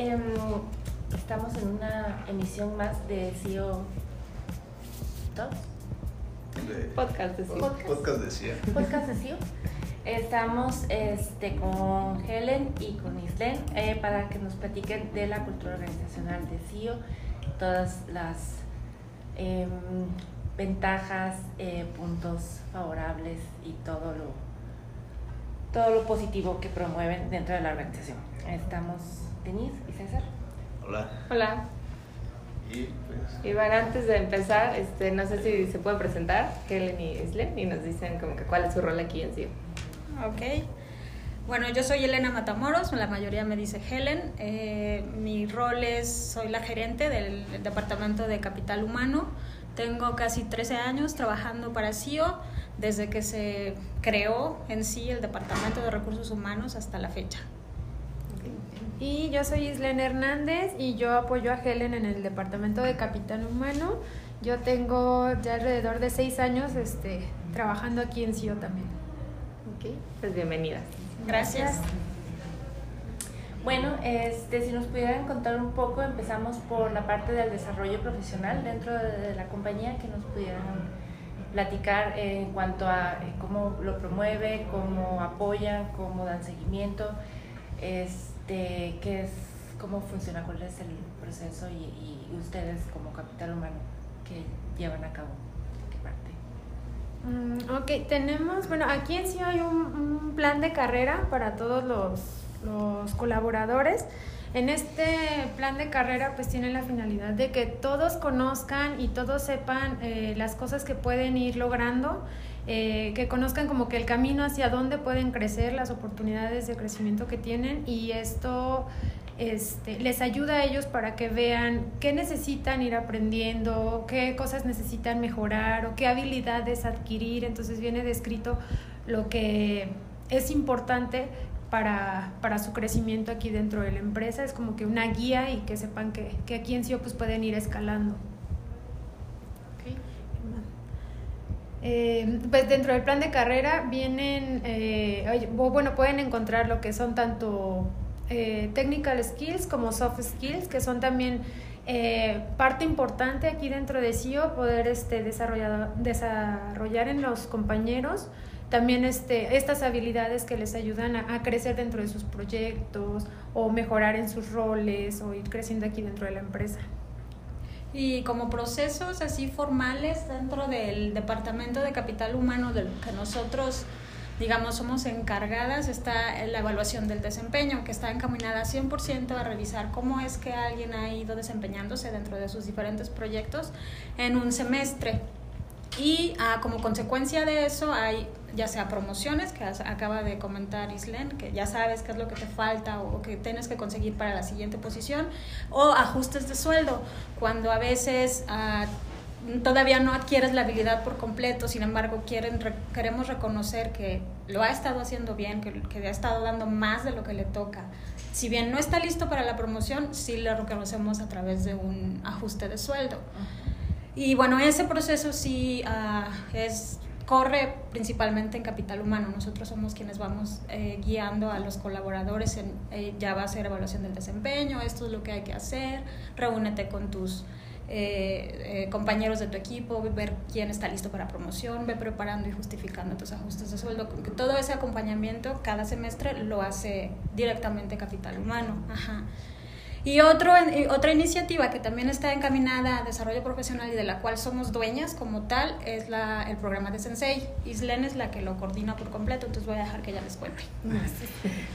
em, estamos en una emisión más de CEO Talks. Podcast de CEO. Podcast, podcast de CEO. Podcast de CEO. Estamos este, con Helen y con Islen eh, para que nos platiquen de la cultura organizacional de CEO, todas las em, ventajas, eh, puntos favorables y todo lo, todo lo positivo que promueven dentro de la organización. Estamos Denise y César. Hola. Hola. Y pues. Bueno, antes de empezar, este, no sé si se pueden presentar, Helen y Islen, y nos dicen como que cuál es su rol aquí en CEO. Ok. Bueno, yo soy Elena Matamoros, la mayoría me dice Helen. Eh, mi rol es, soy la gerente del Departamento de Capital Humano. Tengo casi 13 años trabajando para CIO desde que se creó en sí el Departamento de Recursos Humanos hasta la fecha. Y yo soy Islen Hernández y yo apoyo a Helen en el departamento de Capital Humano. Yo tengo ya alrededor de seis años este, trabajando aquí en CIO también. Ok, pues bienvenidas. Gracias. Bueno, este, si nos pudieran contar un poco, empezamos por la parte del desarrollo profesional dentro de la compañía, que nos pudieran platicar en cuanto a eh, cómo lo promueve, cómo apoyan, cómo dan seguimiento, este, qué es, cómo funciona, cuál es el proceso y, y ustedes como capital humano que llevan a cabo. ¿Qué parte? Mm, ok, tenemos, bueno, aquí en sí hay un, un plan de carrera para todos los, los colaboradores. En este plan de carrera pues tiene la finalidad de que todos conozcan y todos sepan eh, las cosas que pueden ir logrando, eh, que conozcan como que el camino hacia dónde pueden crecer, las oportunidades de crecimiento que tienen y esto este, les ayuda a ellos para que vean qué necesitan ir aprendiendo, qué cosas necesitan mejorar o qué habilidades adquirir. Entonces viene descrito lo que es importante para, para su crecimiento aquí dentro de la empresa. Es como que una guía y que sepan que, que aquí en CIO pues pueden ir escalando. Eh, pues dentro del plan de carrera vienen, eh, bueno, pueden encontrar lo que son tanto eh, technical skills como soft skills, que son también eh, parte importante aquí dentro de CIO, poder este, desarrollar, desarrollar en los compañeros también este, estas habilidades que les ayudan a, crecer dentro de sus proyectos o mejorar en sus roles o ir creciendo aquí dentro de la empresa. Y como procesos así formales dentro del Departamento de Capital Humano, de lo que nosotros, digamos, somos encargadas, está la evaluación del desempeño, que está encaminada 100% a revisar cómo es que alguien ha ido desempeñándose dentro de sus diferentes proyectos en un semestre. Y ah, como consecuencia de eso hay ya sea promociones, que acaba de comentar Islen, que ya sabes qué es lo que te falta o que tienes que conseguir para la siguiente posición, o ajustes de sueldo, cuando a veces uh, todavía no adquieres la habilidad por completo, sin embargo quieren, queremos reconocer que lo ha estado haciendo bien, que, que ha estado dando más de lo que le toca. Si bien no está listo para la promoción, sí lo reconocemos a través de un ajuste de sueldo. Y bueno, ese proceso sí uh, es corre principalmente en capital humano. Nosotros somos quienes vamos eh, guiando a los colaboradores en eh, ya va a ser evaluación del desempeño, esto es lo que hay que hacer, reúnete con tus eh, compañeros de tu equipo, ver quién está listo para promoción, ve preparando y justificando tus ajustes de sueldo. Todo ese acompañamiento cada semestre lo hace directamente capital humano. Ajá. Y otro, otra iniciativa que también está encaminada a desarrollo profesional y de la cual somos dueñas como tal es la, el programa de Sensei. Islen es la que lo coordina por completo, entonces voy a dejar que ella les cuente.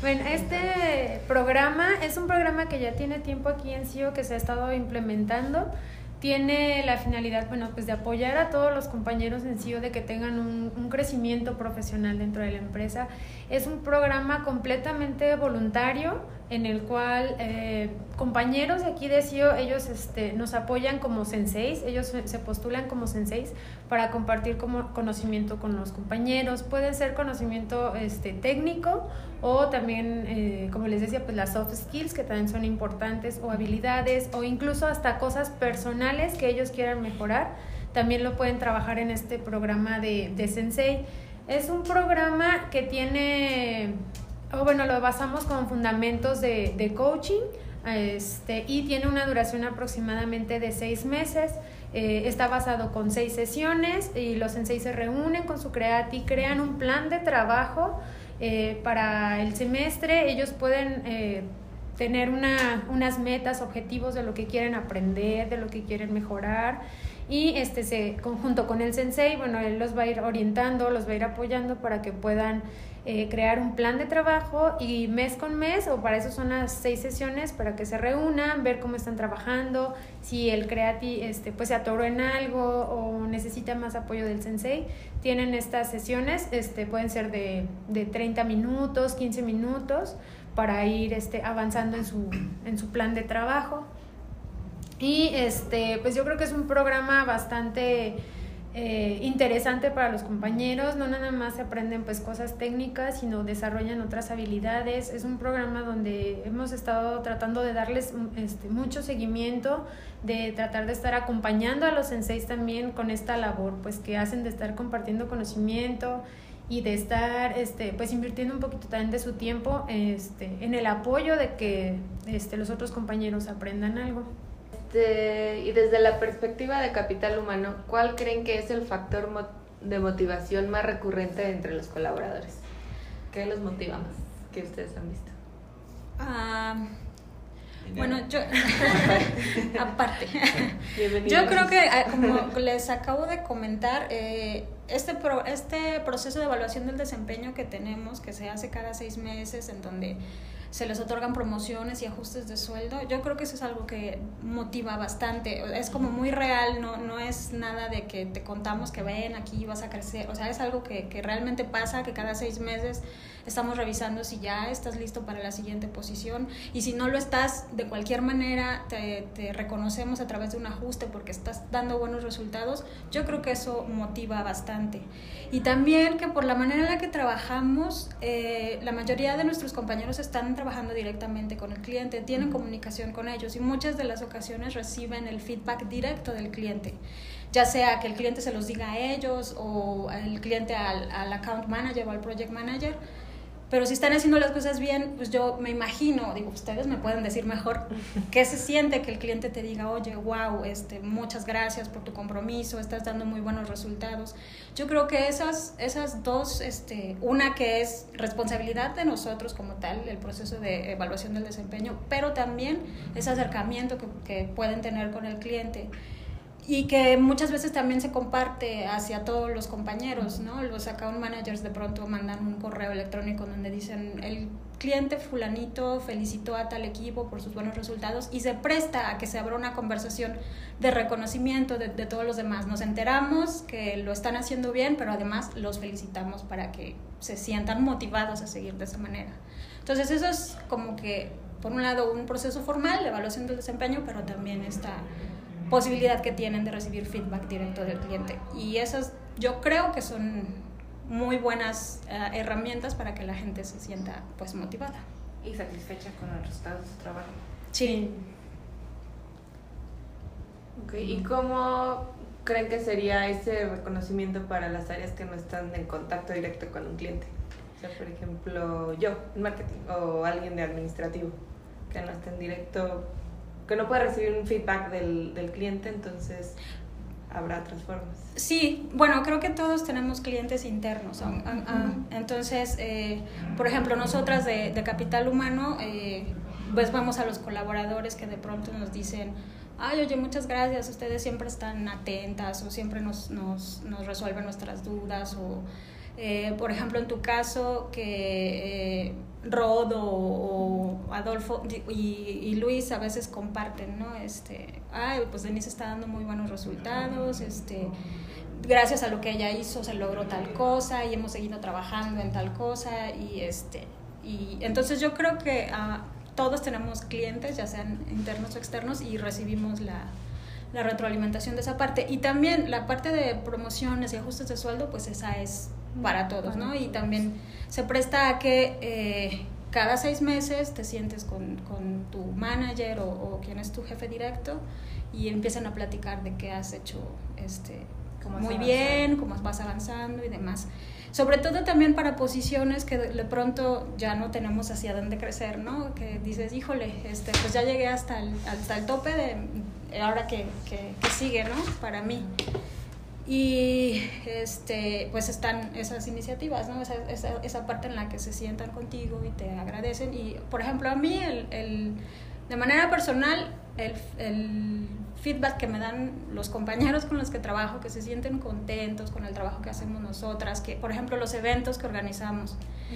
Bueno, este programa es un programa que ya tiene tiempo aquí en CIO que se ha estado implementando tiene la finalidad, bueno, pues de apoyar a todos los compañeros en CIO de que tengan un, un, crecimiento profesional dentro de la empresa. Es un programa completamente voluntario en el cual eh, compañeros de aquí de CIO, ellos este, nos apoyan como senseis, ellos se postulan como senseis para compartir como conocimiento con los compañeros. Puede ser conocimiento este, técnico o también, eh, como les decía, pues las soft skills que también son importantes o habilidades o incluso hasta cosas personales que ellos quieran mejorar. También lo pueden trabajar en este programa de, de Sensei. Es un programa que tiene o bueno, lo basamos con fundamentos de, de coaching, Este, y tiene una duración aproximadamente de seis meses. Eh, está basado con seis sesiones y los senseis se reúnen con su creati, crean un plan de trabajo eh, para el semestre. Ellos pueden eh, tener una, unas metas, objetivos de lo que quieren aprender, de lo que quieren mejorar. Y este se, conjunto con el sensei, bueno, él los va a ir orientando, los va a ir apoyando para que puedan eh, crear un plan de trabajo y mes con mes, o para eso son las seis sesiones, para que se reúnan, ver cómo están trabajando, si el creati este, pues se atoró en algo o necesita más apoyo del sensei. Tienen estas sesiones, este, pueden ser de, de 30 minutos, 15 minutos, para ir este, avanzando en su, en su plan de trabajo. Y este, pues yo creo que es un programa bastante eh, interesante para los compañeros, no nada más se aprenden pues cosas técnicas, sino desarrollan otras habilidades. Es un programa donde hemos estado tratando de darles este, mucho seguimiento, de tratar de estar acompañando a los senseis también con esta labor, pues que hacen de estar compartiendo conocimiento, y de estar este, pues invirtiendo un poquito también de su tiempo este, en el apoyo de que este, los otros compañeros aprendan algo. Este, y desde la perspectiva de capital humano, ¿cuál creen que es el factor de motivación más recurrente entre los colaboradores? ¿Qué los motiva más que ustedes han visto? Bueno, yo, aparte, yo creo que, ah, como les acabo de comentar, eh, este, pro, este proceso de evaluación del desempeño que tenemos, que se hace cada seis meses, en donde se les otorgan promociones y ajustes de sueldo, yo creo que eso es algo que motiva bastante. Es como muy real, no, no es nada de que te contamos que ven aquí vas a crecer. O sea, es algo que, que realmente pasa, que cada seis meses estamos revisando si ya estás listo para la siguiente posición. Y si no lo estás, de cualquier manera te, te reconocemos a través de un ajuste porque estás dando buenos resultados. Yo creo que eso motiva bastante. Y también que por la manera en la que trabajamos, eh, la mayoría de nuestros compañeros están trabajando directamente con el cliente, tienen comunicación con ellos y muchas de las ocasiones reciben el feedback directo del cliente, ya sea que el cliente se los diga a ellos o el cliente al, al account manager o al project manager pero si están haciendo las cosas bien, pues yo me imagino, digo, ustedes me pueden decir mejor qué se siente que el cliente te diga, oye, wow, este, muchas gracias por tu compromiso, estás dando muy buenos resultados. Yo creo que esas, esas dos, este, una que es responsabilidad de nosotros como tal, el proceso de evaluación del desempeño, pero también ese acercamiento que, que pueden tener con el cliente y que muchas veces también se comparte hacia todos los compañeros, ¿no? Los account managers de pronto mandan un correo electrónico donde dicen el cliente fulanito felicitó a tal equipo por sus buenos resultados y se presta a que se abra una conversación de reconocimiento de, de todos los demás. Nos enteramos que lo están haciendo bien, pero además los felicitamos para que se sientan motivados a seguir de esa manera. Entonces eso es como que, por un lado, un proceso formal de evaluación del desempeño, pero también está posibilidad que tienen de recibir feedback directo del cliente. Y esas yo creo que son muy buenas uh, herramientas para que la gente se sienta pues motivada. Y satisfecha con el resultado de su trabajo. Sí. Okay. ¿Y cómo creen que sería ese reconocimiento para las áreas que no están en contacto directo con un cliente? O sea, por ejemplo, yo en marketing o alguien de administrativo que no está en directo que no puede recibir un feedback del, del cliente, entonces habrá otras formas. Sí, bueno, creo que todos tenemos clientes internos. Entonces, eh, por ejemplo, nosotras de, de Capital Humano, eh, pues vamos a los colaboradores que de pronto nos dicen, ay, oye, muchas gracias, ustedes siempre están atentas o siempre nos, nos, nos resuelven nuestras dudas o eh, por ejemplo, en tu caso, que eh, Rod o, Adolfo y, Luis a veces comparten, ¿no? Este, ay, pues Denise está dando muy buenos resultados, este, gracias a lo que ella hizo se logró tal cosa y hemos seguido trabajando en tal cosa y este, y entonces yo creo que ah, todos tenemos clientes, ya sean internos o externos, y recibimos la, la retroalimentación de esa parte. Y también la parte de promociones y ajustes de sueldo, pues esa es para todos, ¿no? Y también se presta a que eh, cada seis meses te sientes con, con tu manager o, o, quien es tu jefe directo y empiezan a platicar de qué has hecho este, muy bien, cómo vas avanzando y demás. sobre todo también para posiciones que de pronto ya no tenemos hacia dónde crecer, ¿no? Que dices, híjole, este, pues ya llegué hasta el, hasta el tope de ahora que, que, sigue, ¿no? Para mí. Y este, pues están esas iniciativas, ¿no? Esa, esa, esa, parte en la que se sientan contigo y te agradecen. Y, por ejemplo, a mí, el, el de manera personal, el, el feedback que me dan los compañeros con los que trabajo, que se sienten contentos con el trabajo que hacemos nosotras, que por ejemplo los eventos que organizamos,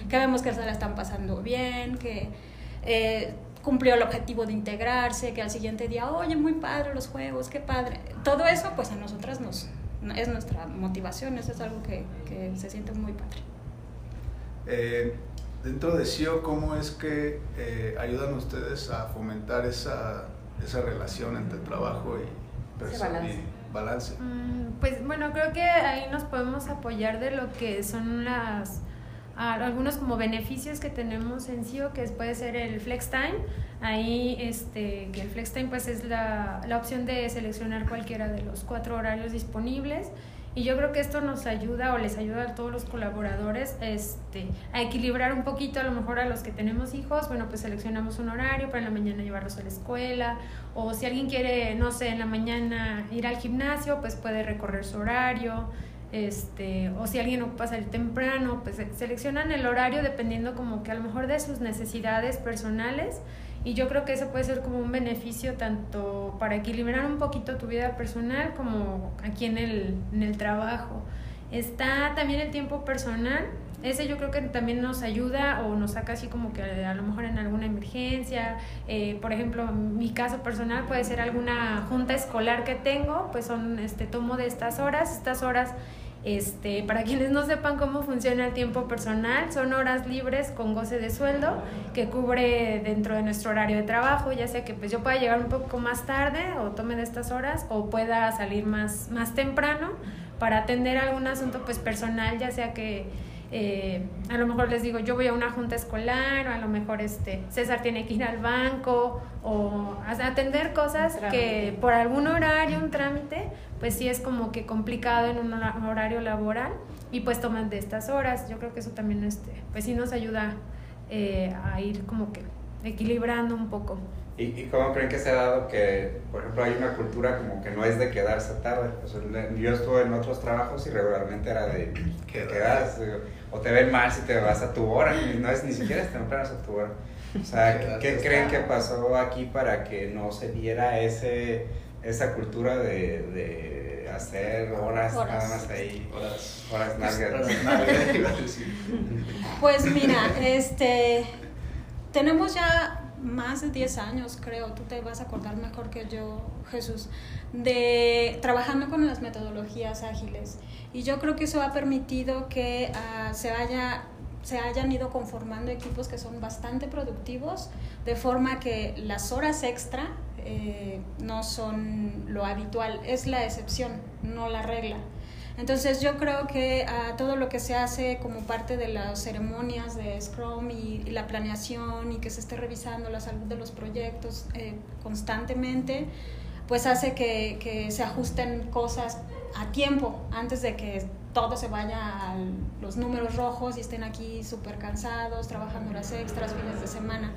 que vemos que se la están pasando bien, que eh, cumplió el objetivo de integrarse, que al siguiente día, oye, muy padre los juegos, qué padre. Todo eso pues a nosotras nos, es nuestra motivación, eso es algo que, que se siente muy padre. Eh, dentro de CIO, ¿cómo es que eh, ayudan ustedes a fomentar esa esa relación entre trabajo y, balance. balance. Mm, pues bueno, creo que ahí nos podemos apoyar de lo que son las algunos como beneficios que tenemos en CIO, que puede ser el flex time. Ahí, este, que el flex time pues es la, la opción de seleccionar cualquiera de los cuatro horarios disponibles. Y yo creo que esto nos ayuda o les ayuda a todos los colaboradores este, a equilibrar un poquito, a lo mejor a los que tenemos hijos, bueno, pues seleccionamos un horario para en la mañana llevarlos a la escuela, o si alguien quiere, no sé, en la mañana ir al gimnasio, pues puede recorrer su horario, este, o si alguien ocupa salir temprano, pues seleccionan el horario dependiendo como que a lo mejor de sus necesidades personales y yo creo que eso puede ser como un beneficio tanto para equilibrar un poquito tu vida personal como aquí en el, en el trabajo. Está también el tiempo personal. Ese yo creo que también nos ayuda o nos saca así como que a lo mejor en alguna emergencia. Eh, por ejemplo, mi caso personal puede ser alguna junta escolar que tengo, pues son, este, tomo de estas horas. Estas horas este, para quienes no sepan cómo funciona el tiempo personal, son horas libres con goce de sueldo que cubre dentro de nuestro horario de trabajo, ya sea que pues yo pueda llegar un poco más tarde o tome de estas horas o pueda salir más, más temprano para atender algún asunto pues personal, ya sea que eh, a lo mejor les digo, yo voy a una junta escolar, o a lo mejor este, César tiene que ir al banco, o atender cosas que por algún horario, un trámite, pues sí es como que complicado en un horario laboral y pues toman de estas horas. Yo creo que eso también este, pues sí nos ayuda eh, a ir como que equilibrando un poco. ¿Y, cómo creen que se ha dado que, por ejemplo, hay una cultura como que no es de quedarse tarde? yo estuve en otros trabajos y regularmente era de que quedas, o te ven mal si te vas a tu hora, no es ni siquiera es temprano a tu hora. O sea, ¿qué, creen que pasó aquí para que no se viera ese, esa cultura de, de hacer horas, nada más ahí? Horas, horas Pues mira, este, tenemos ya más de 10 años, creo, tú te vas a acordar mejor que yo, Jesús, de trabajando con las metodologías ágiles. Y yo creo que eso ha permitido que uh, se, haya, se hayan ido conformando equipos que son bastante productivos, de forma que las horas extra eh, no son lo habitual, es la excepción, no la regla. Entonces yo creo que a todo lo que se hace como parte de las ceremonias de Scrum y, la planeación y que se esté revisando la salud de los proyectos eh, constantemente, pues hace que, que, se ajusten cosas a tiempo antes de que todo se vaya a los números rojos y estén aquí súper cansados, trabajando horas extras, fines de semana.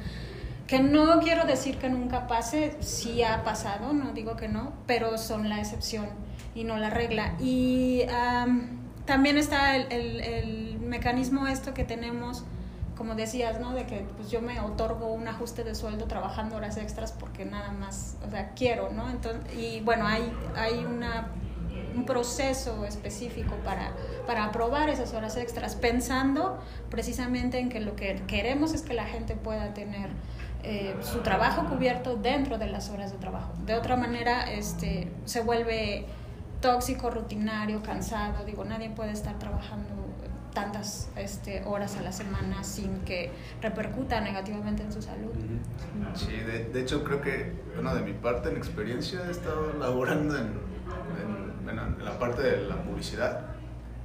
Que no quiero decir que nunca pase, sí ha pasado, no digo que no, pero son la excepción y no la regla. Y también está el, el, el, mecanismo esto que tenemos, como decías, ¿no? De que pues yo me otorgo un ajuste de sueldo trabajando horas extras porque nada más, o sea, quiero, ¿no? Entonces, y bueno, hay, hay una, un proceso específico para, para aprobar esas horas extras, pensando precisamente en que lo que queremos es que la gente pueda tener eh, su trabajo cubierto dentro de las horas de trabajo. De otra manera, este, se vuelve tóxico, rutinario, cansado. Digo, nadie puede estar trabajando tantas este, horas a la semana sin que repercuta negativamente en su salud. Sí, de, hecho creo que, bueno, de mi parte, en experiencia, he estado laborando en, en, la parte de la publicidad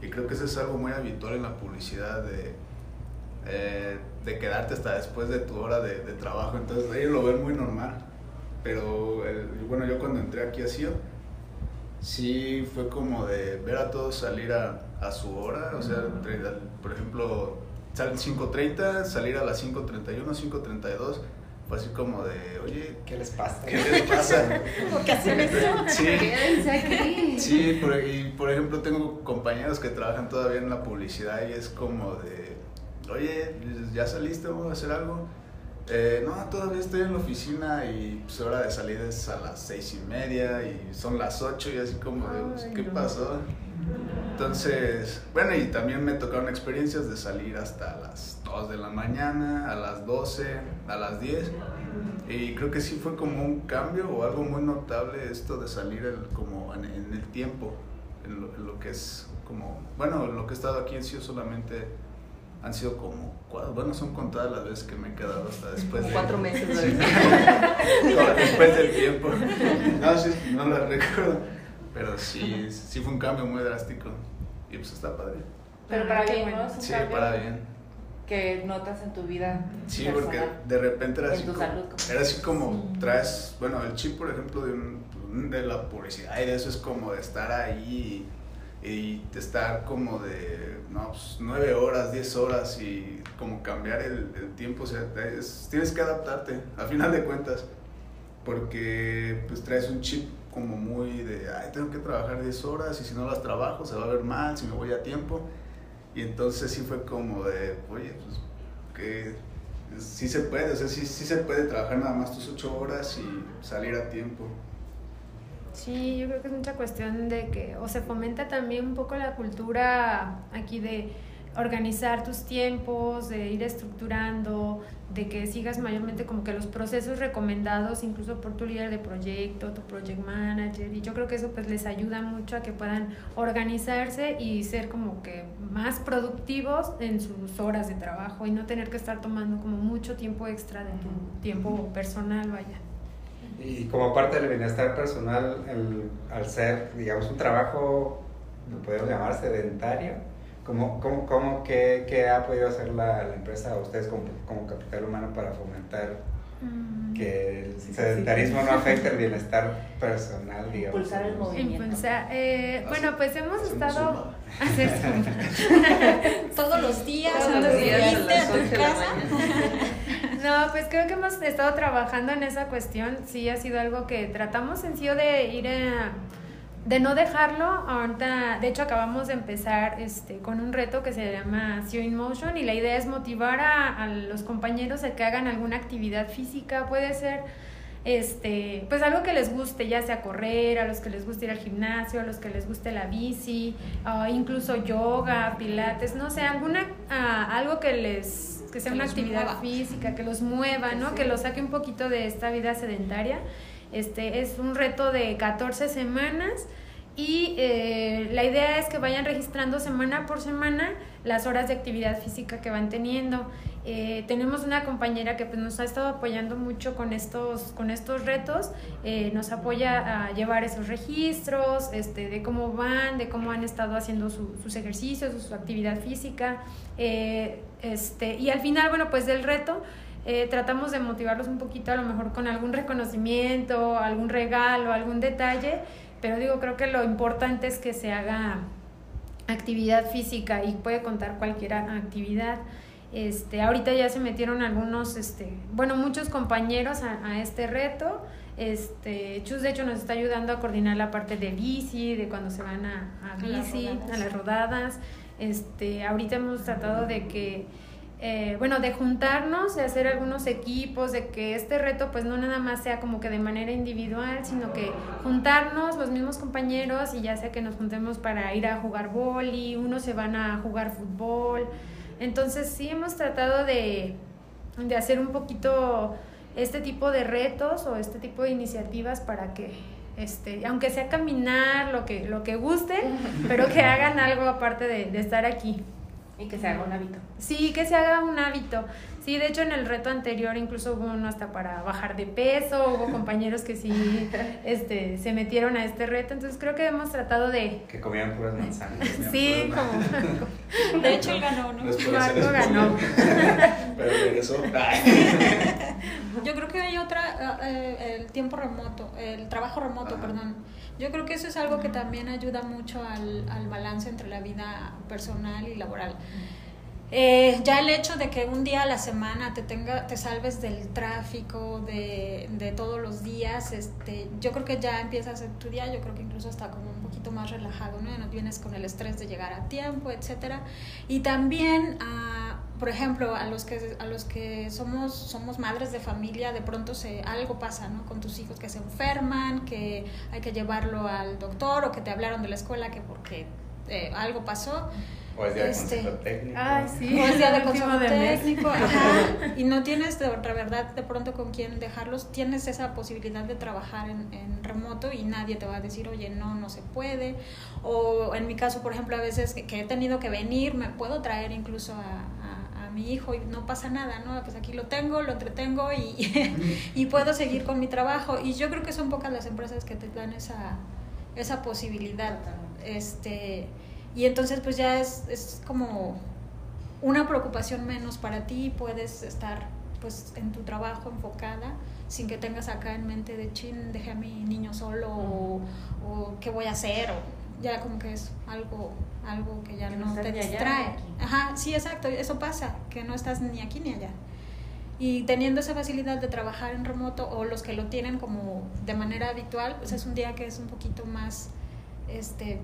y creo que eso es algo muy habitual en la publicidad de, eh, de quedarte hasta después de tu hora de, de trabajo, entonces ellos lo ven muy normal. Pero bueno, yo cuando entré aquí a CIO, sí fue como de ver a todos salir a, a su hora, o sea, por ejemplo, salen 5.30, salir a las 5.31, 5.32, fue así como de, oye, ¿Qué les pasa? ¿qué les pasa? ¿Por qué hacen eso? Sí, sí, por, y por ejemplo tengo compañeros que trabajan todavía en la publicidad y es como de, oye, ¿ya saliste? ¿Vamos a hacer algo? Eh, no, todavía estoy en la oficina y pues hora de salir es a las seis y media y son las ocho y así como pues, Ay, ¿qué no. pasó? Entonces, bueno, y también me tocaron experiencias de salir hasta las 2 de la mañana, a las 12, a las 10. Y creo que sí fue como un cambio o algo muy notable esto de salir el- como en, en el tiempo, en lo, en lo que es como, bueno, lo que he estado aquí en sí solamente han sido como, bueno, son contadas las veces que me he quedado hasta después de... Cuatro meses, ¿no? Sí. Como después del tiempo. No, sí, no lo recuerdo. Pero sí, sí fue un cambio muy drástico. Y pues está padre. Pero Ah, para bien. ¿no? Es un Sí, cambio para bien. que notas en tu vida Sí, personal. porque de repente era En así, tu como, salud, como- era así como traes, bueno, el chip, por ejemplo, de, un- de la publicidad y de eso es como de estar ahí y, estar como de, no, pues, nueve horas, diez horas y como cambiar el, el tiempo, o sea, es- tienes que adaptarte, a final de cuentas, porque pues traes un chip como muy de, ay, tengo que trabajar 10 horas y si no las trabajo se va a ver mal, si me voy a tiempo. Y entonces sí fue como de, oye, pues que sí se puede, o sea, sí, sí se puede trabajar nada más tus 8 horas y salir a tiempo. Sí, yo creo que es mucha cuestión de que o se fomenta también un poco la cultura aquí de organizar tus tiempos, de ir estructurando, de que sigas mayormente como que los procesos recomendados incluso por tu líder de proyecto, tu project manager y yo creo que eso pues les ayuda mucho a que puedan organizarse y ser como que más productivos en sus horas de trabajo y no tener que estar tomando como mucho tiempo extra de tu tiempo personal, vaya. Y como parte del bienestar personal, el- al ser, digamos, un trabajo, lo podemos llamar sedentario, ¿cómo, cómo, cómo qué, qué ha podido hacer la, la empresa o ustedes como, como capital humano para fomentar Mm. que el sedentarismo no afecte el bienestar personal, digamos? Impulsar el movimiento. Impulsar. Eh, bueno, pues hemos Hacemos estado hacer. Todos los días Todos los días a las a 11 tu de la mañana. No, pues creo que hemos estado trabajando en esa cuestión. Sí, ha sido algo que tratamos en sí de ir a- de no dejarlo. Ahorita, de hecho, acabamos de empezar este, con un reto que se llama CEO in Motion y la idea es motivar a, los compañeros a que hagan alguna actividad física. Puede ser este, pues algo que les guste, ya sea correr, a los que les guste ir al gimnasio, a los que les guste la bici, ah, incluso yoga, pilates, no sé, alguna ah, algo que les que sea Que una actividad mueva. física, que los mueva, ¿no? Sí. Que los saque un poquito de esta vida sedentaria. Este es un reto de 14 semanas y eh, la idea es que vayan registrando semana por semana las horas de actividad física que van teniendo. Eh, tenemos una compañera que pues, nos ha estado apoyando mucho con estos, con estos retos, eh, nos apoya a llevar esos registros, este, de cómo van, de cómo han estado haciendo su- sus ejercicios, su, actividad física. eh, este, y al final, bueno, pues del reto, eh, tratamos de motivarlos un poquito, a lo mejor con algún reconocimiento, algún regalo, algún detalle, pero digo, creo que lo importante es que se haga actividad física y puede contar cualquier actividad. Este, ahorita ya se metieron algunos, este, bueno, muchos compañeros a, a este reto. Este, Chus de hecho nos está ayudando a coordinar la parte de bici, de cuando se van a, a A las bici, rodadas. a las rodadas. Este, ahorita hemos tratado de que, eh, bueno, de juntarnos, de hacer algunos equipos, de que este reto pues no nada más sea como que de manera individual, sino que juntarnos los mismos compañeros y ya sea que nos juntemos para ir a jugar boli, unos se van a jugar fútbol. Entonces sí hemos tratado de, de hacer un poquito este tipo de retos o este tipo de iniciativas para que este, aunque sea caminar, lo que, lo que guste, pero que hagan algo aparte de, de estar aquí. Y que se haga un hábito. Sí, que se haga un hábito. Sí, de hecho en el reto anterior incluso hubo uno hasta para bajar de peso, hubo compañeros que sí este, se metieron a este reto, entonces creo que hemos tratado de... Que comían puras manzanas. Sí, como... De hecho, él ganó, ¿no? Marco ganó. Pero regresó. Yo creo que hay otra, eh, el tiempo remoto, el trabajo remoto, perdón. Yo creo que eso es algo que también ayuda mucho al, al balance entre la vida personal y laboral. Eh, ya el hecho de que un día a la semana te tenga, te salves del tráfico de, de, todos los días, este, yo creo que ya empiezas tu día, yo creo que incluso está como un poquito más relajado, ¿no? No vienes con el estrés de llegar a tiempo, etcétera. Y también, ah, por ejemplo, a los que a los que somos somos madres de familia, de pronto se algo pasa, ¿no? Con tus hijos que se enferman, que hay que llevarlo al doctor o que te hablaron de la escuela que porque eh, algo pasó. O es día de este, consejo técnico. Ay, sí. O es día de consejo técnico. Ajá. Y no tienes de verdad de pronto con quién dejarlos. Tienes esa posibilidad de trabajar en, en, remoto y nadie te va a decir, oye, no, no se puede. O en mi caso, por ejemplo, a veces que, que he tenido que venir, me puedo traer incluso a, a, a, mi hijo y no pasa nada, ¿no? Pues aquí lo tengo, lo entretengo y, y puedo seguir con mi trabajo. Y yo creo que son pocas las empresas que te dan esa, esa posibilidad. Este y entonces pues ya es, es como una preocupación menos para ti, puedes estar pues en tu trabajo enfocada sin que tengas acá en mente de chin, dejé a mi niño solo o, o qué voy a hacer o ya como que es algo algo que ya Que no, no te distrae. Ajá, sí, exacto, eso pasa, que no estás ni aquí ni allá. Y teniendo esa facilidad de trabajar en remoto o los que lo tienen como de manera habitual, pues es un día que es un poquito más este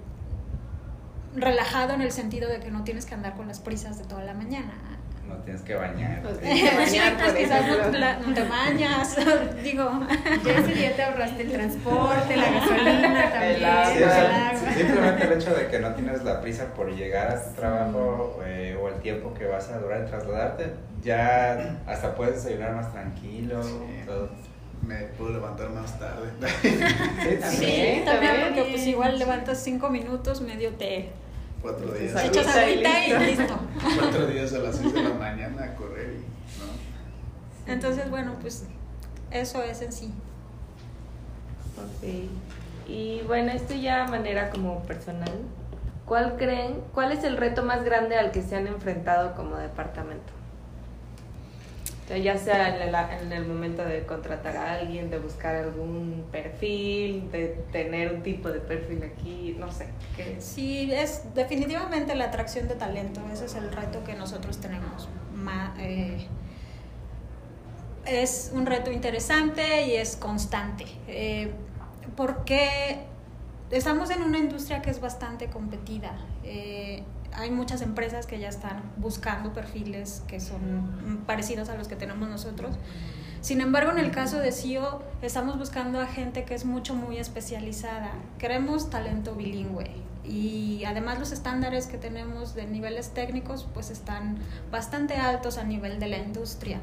relajado en el sentido de que no tienes que andar con las prisas de toda la mañana. No tienes que bañar. No Sí, tienes que bañar, pues quizás no, te bañas, digo. Ya ese día te ahorraste el transporte, la gasolina también. El agua. Sí, o el sea, agua. simplemente el hecho de que no tienes la prisa por llegar a tu trabajo eh, o el tiempo que vas a durar en trasladarte, ya hasta puedes desayunar más tranquilo. Sí. todo. Me puedo levantar más tarde. Sí, también. también también. porque pues igual levantas cinco minutos, medio te Cuatro días. Echas agüita y listo. Cuatro días a las seis de la mañana a correr y. ¿no? Entonces, bueno, pues eso es en sí. Ok. Y bueno, esto ya a manera como personal. ¿Cuál creen, cuál es el reto más grande al que se han enfrentado como departamento? Ya sea en el, en el momento de contratar a alguien, de buscar algún perfil, de tener un tipo de perfil aquí, no sé. Sí, es definitivamente la atracción de talento, ese es el reto que nosotros tenemos. Eh, es un reto interesante y es constante, eh, porque estamos en una industria que es bastante competida. Eh, hay muchas empresas que ya están buscando perfiles que son parecidos a los que tenemos nosotros. Sin embargo, en el caso de CIO, estamos buscando a gente que es mucho, muy especializada. Queremos talento bilingüe y además los estándares que tenemos de niveles técnicos pues están bastante altos a nivel de la industria.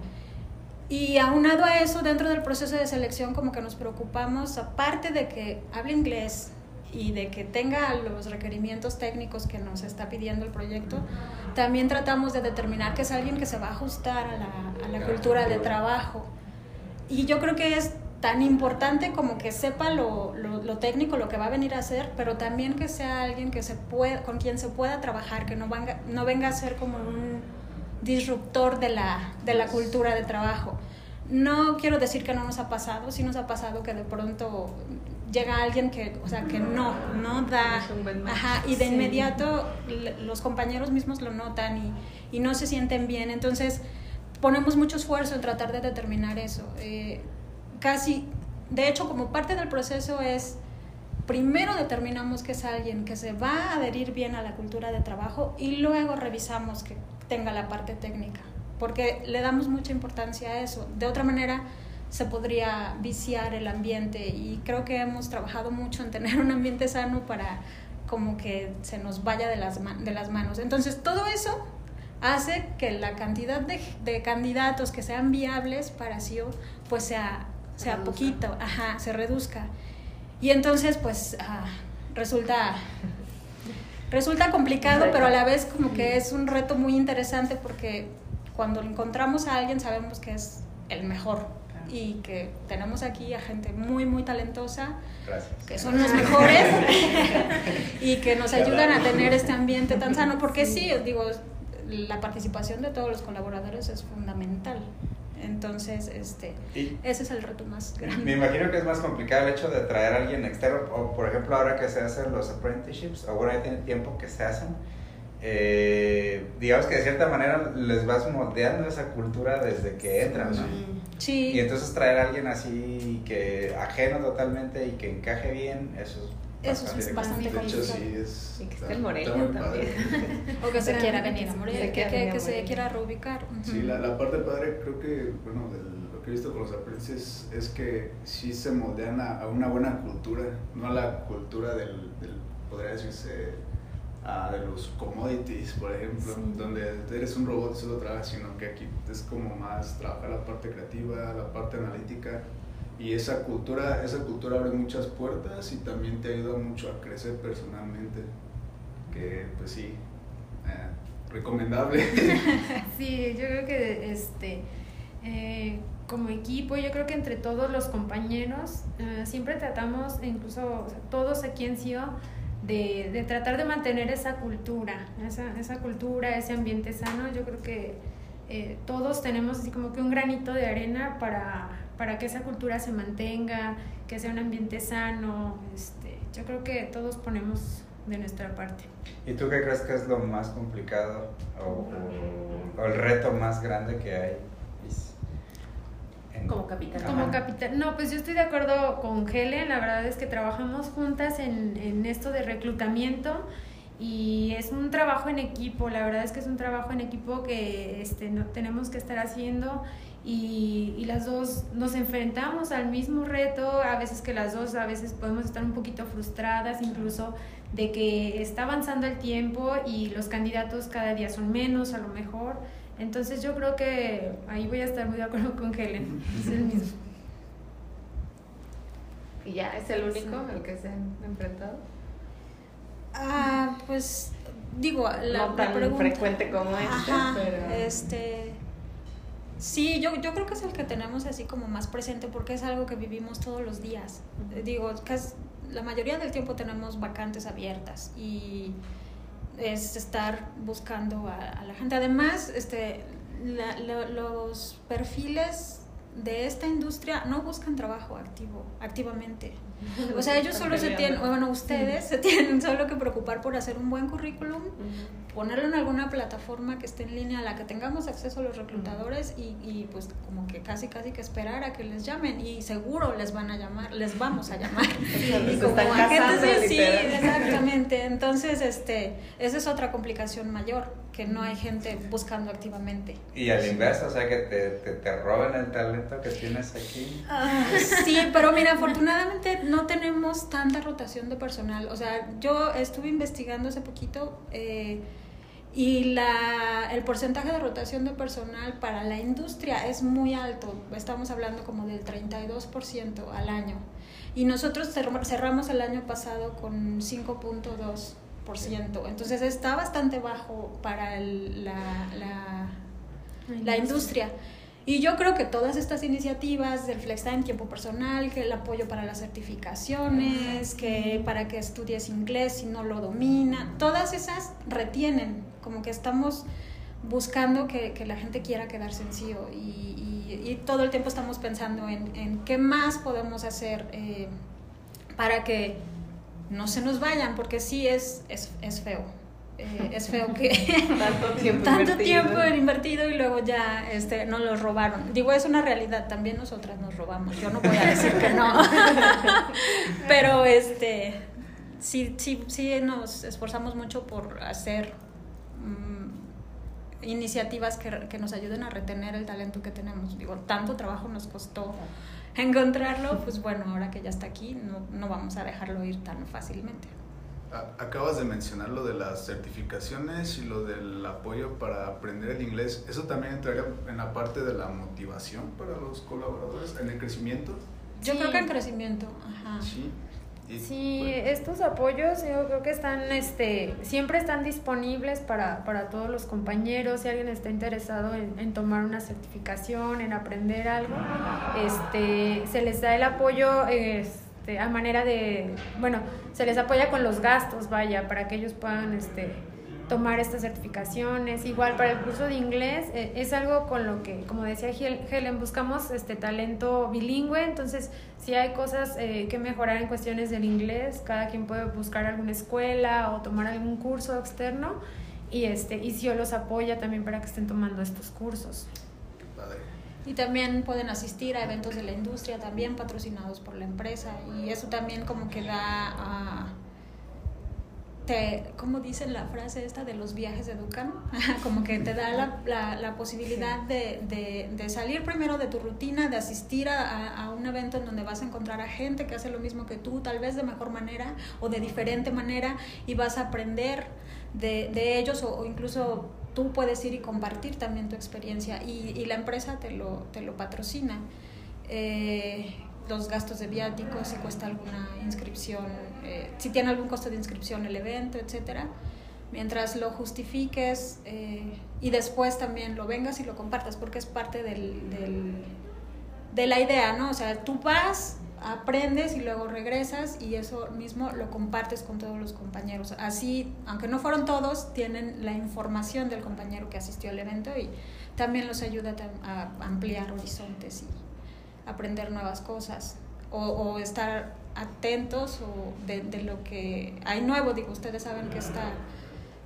Y aunado a eso, dentro del proceso de selección como que nos preocupamos, aparte de que hable inglés y de que tenga los requerimientos técnicos que nos está pidiendo el proyecto, también tratamos de determinar que es alguien que se va a ajustar a la, a la cultura de trabajo. Y yo creo que es tan importante como que sepa lo, lo, lo, técnico, lo que va a venir a hacer, pero también que sea alguien que se pueda, con quien se pueda trabajar, que no venga, no venga a ser como un disruptor de la, de la cultura de trabajo. No quiero decir que no nos ha pasado, sí nos ha pasado que de pronto llega alguien que, o sea, que no, no da, ajá, y de Sí. inmediato los compañeros mismos lo notan y, y no se sienten bien, entonces ponemos mucho esfuerzo en tratar de determinar eso. Eh, casi, de hecho, como parte del proceso es, primero determinamos que es alguien que se va a adherir bien a la cultura de trabajo y luego revisamos que tenga la parte técnica, porque le damos mucha importancia a eso. De otra manera, se podría viciar el ambiente y creo que hemos trabajado mucho en tener un ambiente sano para como que se nos vaya de las, de las manos. Entonces, todo eso hace que la cantidad de, de candidatos que sean viables para CEO pues sea, sea Reduzca. poquito, ajá, se reduzca. Y entonces pues ah, resulta, resulta complicado, pero a la vez como que es un reto muy interesante porque cuando encontramos a alguien sabemos que es el mejor y que tenemos aquí a gente muy, muy talentosa Gracias. que son los mejores y que nos ayudan a tener este ambiente tan sano, porque sí, digo, la participación de todos los colaboradores es fundamental. Entonces, este, ese es el reto más grande. Me imagino que es más complicado el hecho de traer a alguien externo, o por ejemplo ahora que se hacen los apprenticeships, o bueno, ya tiene tiempo que se hacen, eh, digamos que de cierta manera les vas moldeando esa cultura desde que entran, ¿no? Sí. Y entonces traer a alguien así que ajeno totalmente y que encaje bien, eso es eso es bastante complicado. sí, es. Y que esté el moreno también. o que se quiera venir a Morelia, que, que, que se quiera reubicar. Sí, la, la, parte padre, creo que, bueno, de lo que he visto con los aprendices es que sí se moldean a, a, una buena cultura, no a la cultura del, del podría decirse, de los commodities, por ejemplo, sí. donde eres un robot y solo trabajas, sino que aquí es como más trabajar la parte creativa, la parte analítica y esa cultura, esa cultura abre muchas puertas y también te ayuda mucho a crecer personalmente, que pues sí, eh, recomendable. sí, yo creo que este, eh, como equipo, yo creo que entre todos los compañeros eh, siempre tratamos, incluso o sea, todos aquí en CIO, de, de, tratar de mantener esa cultura, esa, esa cultura, ese ambiente sano, yo creo que eh, todos tenemos así como que un granito de arena para, para que esa cultura se mantenga, que sea un ambiente sano. Este, yo creo que todos ponemos de nuestra parte. ¿Y tú qué crees que es lo más complicado o, o, o el reto más grande que hay? En... Como capitán. Como capitán. No, pues yo estoy de acuerdo con Helen. La verdad es que trabajamos juntas en, en esto de reclutamiento y es un trabajo en equipo, la verdad es que es un trabajo en equipo que este, no, tenemos que estar haciendo y, y, las dos nos enfrentamos al mismo reto, a veces que las dos a veces podemos estar un poquito frustradas incluso de que está avanzando el tiempo y los candidatos cada día son menos a lo mejor, entonces yo creo que ahí voy a estar muy de acuerdo con Helen, es el mismo. ¿Y ya es el único al que se han enfrentado? Ah, pues digo, la, no tan la pregunta, frecuente como este, Ajá, pero... este sí, yo, yo creo que es el que tenemos así como más presente porque es algo que vivimos todos los días. Digo, casi, la mayoría del tiempo tenemos vacantes abiertas y es estar buscando a, a la gente. Además, este, la, los perfiles de esta industria no buscan trabajo activo, activamente. O sea, ellos solo se tienen, bueno, ustedes se tienen solo que preocupar por hacer un buen currículum, ponerlo en alguna plataforma que esté en línea a la que tengamos acceso a los reclutadores y, y pues como que casi casi que esperar a que les llamen y seguro les van a llamar, les vamos a llamar. y como agentes, sí, exactamente. Entonces, este, esa es otra complicación mayor, que no hay gente buscando activamente. Y al inverso, o sea, que te, te, te roben el talento que tienes aquí. Uh, sí, pero mira, afortunadamente no tenemos tanta rotación de personal. O sea, yo estuve investigando hace poquito eh, y la, el porcentaje de rotación de personal para la industria es muy alto. Estamos hablando como del 32% al año. Y nosotros cerramos el año pasado con 5.2%. Entonces está bastante bajo para el, la, la, la industria. Y yo creo que todas estas iniciativas del Flex Time, tiempo personal, que el apoyo para las certificaciones, que para que estudies inglés si no lo domina, todas esas retienen, como que estamos buscando que, que la gente quiera quedarse en CIO y, y, y, todo el tiempo estamos pensando en, en qué más podemos hacer eh, para que no se nos vayan, porque sí es, es, es feo eh, es feo que tanto tiempo tanto invertido. tiempo invertido y luego ya este no los robaron. Digo es una realidad también nosotras nos robamos yo no voy a decir que no. Pero este sí sí sí nos esforzamos mucho por hacer um, iniciativas que, que nos ayuden a retener el talento que tenemos. Digo tanto trabajo nos costó encontrarlo pues bueno ahora que ya está aquí no, no vamos a dejarlo ir tan fácilmente Acabas de mencionar lo de las certificaciones y lo del apoyo para aprender el inglés. ¿Eso también entraría en la parte de la motivación para los colaboradores, en el crecimiento? Yo sí. creo que en crecimiento, ajá. Sí. Y, sí, bueno. estos apoyos yo creo que están, este, siempre están disponibles para, para todos los compañeros. Si alguien está interesado en, en tomar una certificación, en aprender algo, este, se les da el apoyo. Eh, a manera de, bueno, se les apoya con los gastos, vaya, para que ellos puedan este, tomar estas certificaciones. Igual para el curso de inglés eh, es algo con lo que, como decía Helen, buscamos este talento bilingüe, entonces si hay cosas eh, que mejorar en cuestiones del inglés, cada quien puede buscar alguna escuela o tomar algún curso externo y este y si yo los apoya también para que estén tomando estos cursos. Y también pueden asistir a eventos de la industria, también patrocinados por la empresa. Y eso también como que da a te, ¿cómo dicen la frase esta de los viajes educan? como que te da la, la, la posibilidad de, de, de, salir primero de tu rutina, de asistir a, a, un evento en donde vas a encontrar a gente que hace lo mismo que tú, tal vez de mejor manera o de diferente manera, y vas a aprender de, de ellos o, o, incluso tú puedes ir y compartir también tu experiencia y, y la empresa te lo, te lo patrocina. Eh, los gastos de viáticos, si cuesta alguna inscripción, eh, si tiene algún costo de inscripción el evento, etcétera. Mientras lo justifiques eh, y después también lo vengas y lo compartas, porque es parte del, del, de la idea, ¿no? O sea, tú vas, aprendes y luego regresas y eso mismo lo compartes con todos los compañeros. Así, aunque no fueron todos, tienen la información del compañero que asistió al evento y también los ayuda a ampliar horizontes y aprender nuevas cosas o, o estar atentos o de, de, lo que hay nuevo. Digo, ustedes saben que esta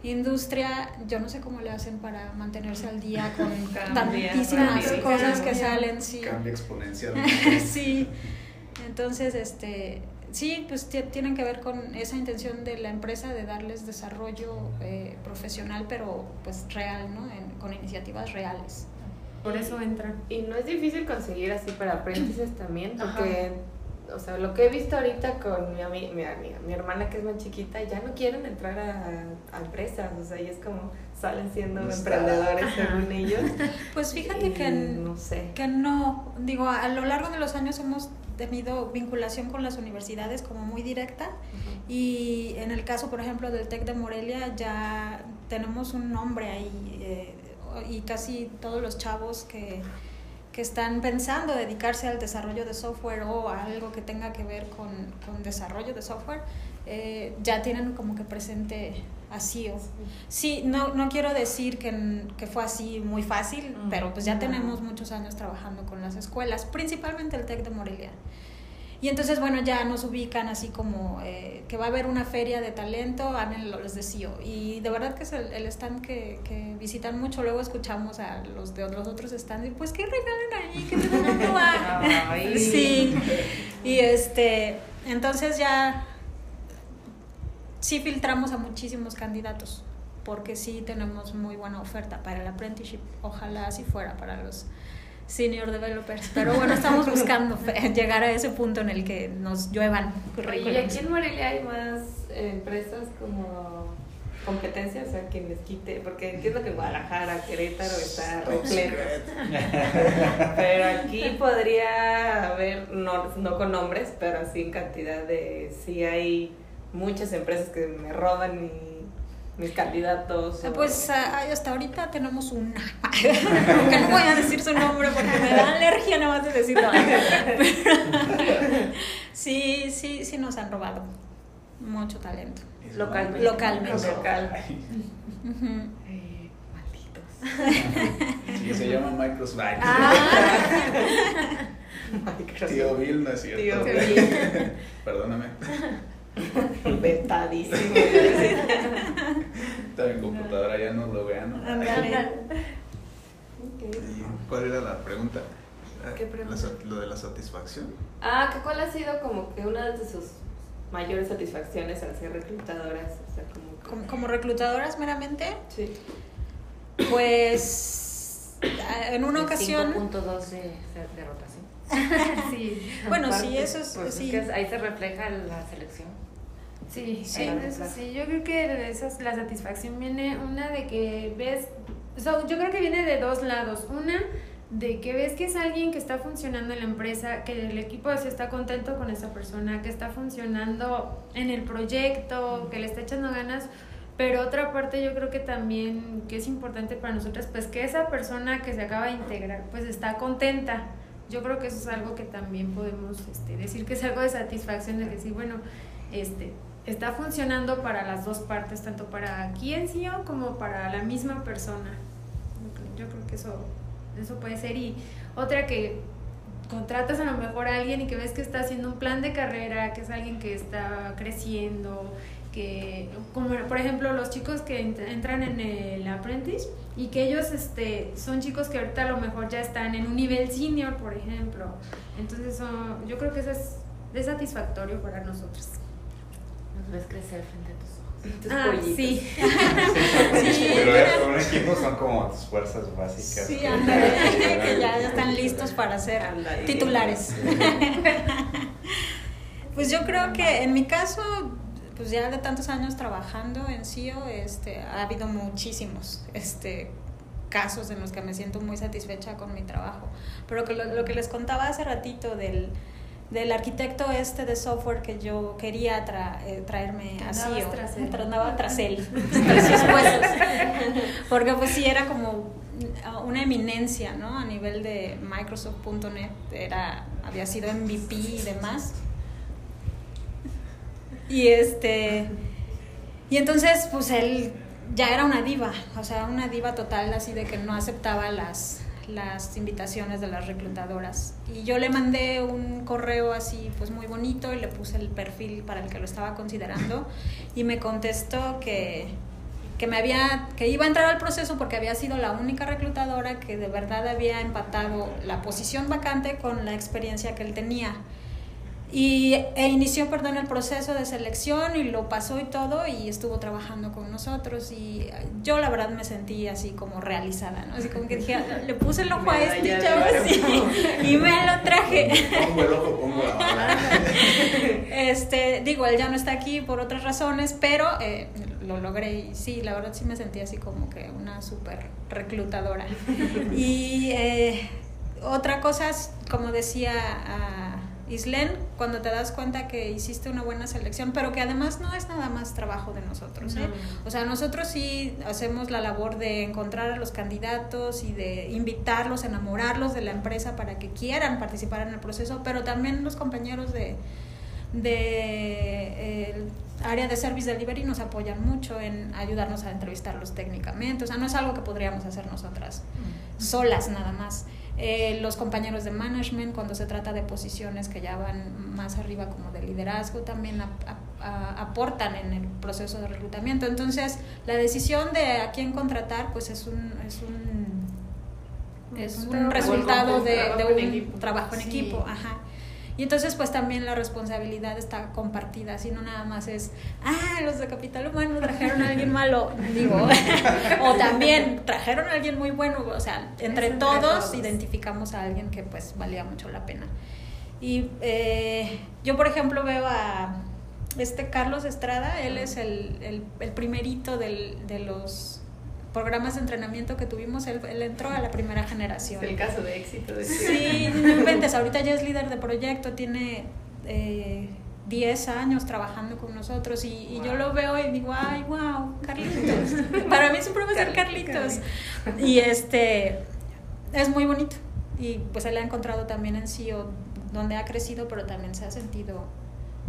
industria, yo no sé cómo le hacen para mantenerse al día con Cambia, tantísimas cambia, cosas cambia. que salen. Sí. Cambia exponencial. sí. Entonces, este, sí, pues tienen que ver con esa intención de la empresa de darles desarrollo eh, profesional, pero pues real, ¿no? En, con iniciativas reales. Por eso entran. Y no es difícil conseguir así para aprendices también, porque, Ajá. o sea, lo que he visto ahorita con mi, ami mi, amiga, mi hermana que es más chiquita, ya no quieren entrar a, a empresas, o sea, y es como salen siendo no emprendedores Ajá. según ellos. Pues fíjate y que no sé. que no, digo, a lo largo de los años hemos tenido vinculación con las universidades como muy directa uh -huh. y en el caso, por ejemplo, del TEC de Morelia ya tenemos un nombre ahí. Eh, y casi todos los chavos que, que, están pensando dedicarse al desarrollo de software o a algo que tenga que ver con, con desarrollo de software, eh, ya tienen como que presente así. O, sí, no, no quiero decir que, que fue así muy fácil, mm. pero pues ya tenemos muchos años trabajando con las escuelas, principalmente el TEC de Morelia. Y entonces, bueno, ya nos ubican así como eh, que va a haber una feria de talento, hagan los de CEO. Y de verdad que es el, el stand que, que, visitan mucho. Luego escuchamos a los de los otros stands y pues, ¿qué regalan ahí? ¿Qué te van a probar? sí. Y este, entonces ya sí filtramos a muchísimos candidatos porque sí tenemos muy buena oferta para el apprenticeship. Ojalá así fuera para los senior developers. Pero bueno, estamos buscando llegar a ese punto en el que nos lluevan ¿Y aquí en Morelia hay más empresas como competencias? O sea, quien les quite, porque entiendo que Guadalajara, Querétaro está repleto. pero aquí podría haber, no, no con nombres, pero así en cantidad de, sí hay muchas empresas que me roban y mis candidatos? O... Pues uh, hasta ahorita tenemos una. Aunque no voy a decir su nombre porque me da alergia nada más de decirlo. sí, sí, sí nos han robado mucho talento. Localmente. Localmente. Local. Uh -huh. Sí, se llama Microsoft. Ah. Microsoft. Tío Bill, no es cierto. Tío Bill. Perdóname. Vetadísimo. Está en computadora, ya no lo vean. ¿no? Okay. ¿Cuál era la pregunta? ¿Qué pregunta? Lo de la satisfacción. Ah, que cuál ha sido como que una de sus mayores satisfacciones al ser reclutadoras. O sea, como, que... ¿Como, como reclutadoras meramente. Sí. Pues en una ocasión. 5.2 de, de rotación. sí. Bueno, sí, eso es. Pues sí. es que ahí se refleja la selección. Sí, sí, eso sí. Yo creo que de esas la satisfacción viene una de que ves, so, yo creo que viene de dos lados. Una de que ves que es alguien que está funcionando en la empresa, que el equipo se está contento con esa persona, que está funcionando en el proyecto, que le está echando ganas. Pero otra parte yo creo que también que es importante para nosotros, pues que esa persona que se acaba de integrar, pues está contenta. Yo creo que eso es algo que también podemos este, decir que es algo de satisfacción, de decir, bueno, este, está funcionando para las dos partes, tanto para quien sí como para la misma persona. Yo creo que eso, eso puede ser. Y otra que contratas a lo mejor a alguien y que ves que está haciendo un plan de carrera, que es alguien que está creciendo, que como por ejemplo los chicos que entran en el apprentice y que ellos este son chicos que ahorita a lo mejor ya están en un nivel senior por ejemplo entonces yo creo que eso es, es satisfactorio para nosotros nos ves crecer frente a tus Ah, sí. sí. Pero un equipo son como tus fuerzas básicas. Sí, que ya están listos para ser titulares. Pues yo creo que en mi caso, pues ya de tantos años trabajando en CIO, este, ha habido muchísimos este, casos en los que me siento muy satisfecha con mi trabajo. Pero que lo, lo que les contaba hace ratito del del arquitecto este de software que yo quería eh, traerme así o tras él. andaba tras él. Tras sus huesos porque pues sí era como una eminencia no a nivel de Microsoft.net era había sido MVP y demás. Y este y entonces pues él ya era una diva o sea una diva total así de que no aceptaba las las invitaciones de las reclutadoras. Y yo le mandé un correo así, pues muy bonito, y le puse el perfil para el que lo estaba considerando, y me contestó que, que me había, que iba a entrar al proceso porque había sido la única reclutadora que de verdad había empatado la posición vacante con la experiencia que él tenía. Y e inició, perdón, el proceso de selección y lo pasó y todo y estuvo trabajando con nosotros y yo la verdad me sentí así como realizada, ¿no? Así como que dije, ah, le puse el ojo a este chavo y me lo traje. Pongo el ojo, pongo la Este, digo, él ya no está aquí por otras razones, pero eh, lo logré y sí, la verdad sí me sentí así como que una súper reclutadora. Y eh, otra cosa, como decía... Uh, Islen, cuando te das cuenta que hiciste una buena selección, pero que además no es nada más trabajo de nosotros. ¿eh? O sea, nosotros sí hacemos la labor de encontrar a los candidatos y de invitarlos, enamorarlos de la empresa para que quieran participar en el proceso, pero también los compañeros de, de eh, área de service delivery nos apoyan mucho en ayudarnos a entrevistarlos técnicamente. O sea, no es algo que podríamos hacer nosotras solas nada más. Eh, los compañeros de management cuando se trata de posiciones que ya van más arriba como de liderazgo también aportan en el proceso de reclutamiento. Entonces, la decisión de a quién contratar pues es un, es un, es un, resultado de, un trabajo en equipo. Ajá. Y entonces pues también la responsabilidad está compartida, si no nada más es, ah, los de Capital Humano trajeron a alguien malo, digo, o también trajeron a alguien muy bueno, o sea, entre, todos, identificamos a alguien que pues valía mucho la pena. Y eh, yo por ejemplo veo a este Carlos Estrada, él es el, el, el primerito del, de los programas de entrenamiento que tuvimos, él, entró a la primera generación. Es el caso de éxito. De sí, no inventes, ahorita ya es líder de proyecto, tiene eh, 10 años trabajando con nosotros y, yo lo veo y digo, ay, wow, Carlitos. Para mí siempre va a ser Carlitos. Y este, es muy bonito. Y pues él ha encontrado también en CEO donde ha crecido, pero también se ha sentido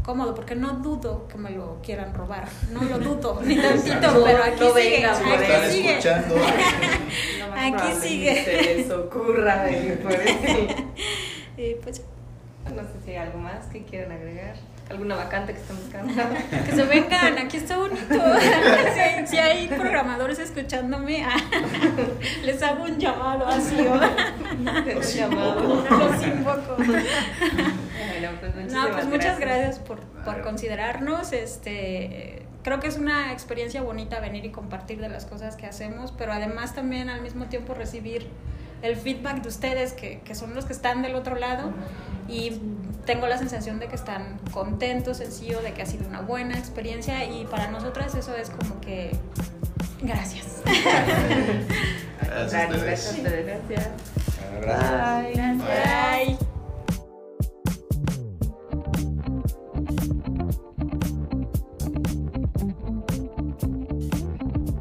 cómodo, porque no dudo que me lo quieran robar. No lo dudo, ni tantito, pero aquí sigue. aquí sigue. aquí sigue. Se les ocurra, y pues, no sé si hay algo más que quieran agregar alguna vacante que estén buscando. que se vengan, aquí está bonito. si, hay programadores escuchándome, ah, les hago un llamado así. un llamado. Los invoco. Pues, no, pues muchas gracias por, por considerarnos. Este, creo que es una experiencia bonita venir y compartir de las cosas que hacemos, pero además también al mismo tiempo recibir el feedback de ustedes, que, que son los que están del otro lado, y tengo la sensación de que están contentos, sencillo, de que ha sido una buena experiencia, y para nosotras eso es como que gracias. gracias. Gracias. Gracias. Bye. Bye.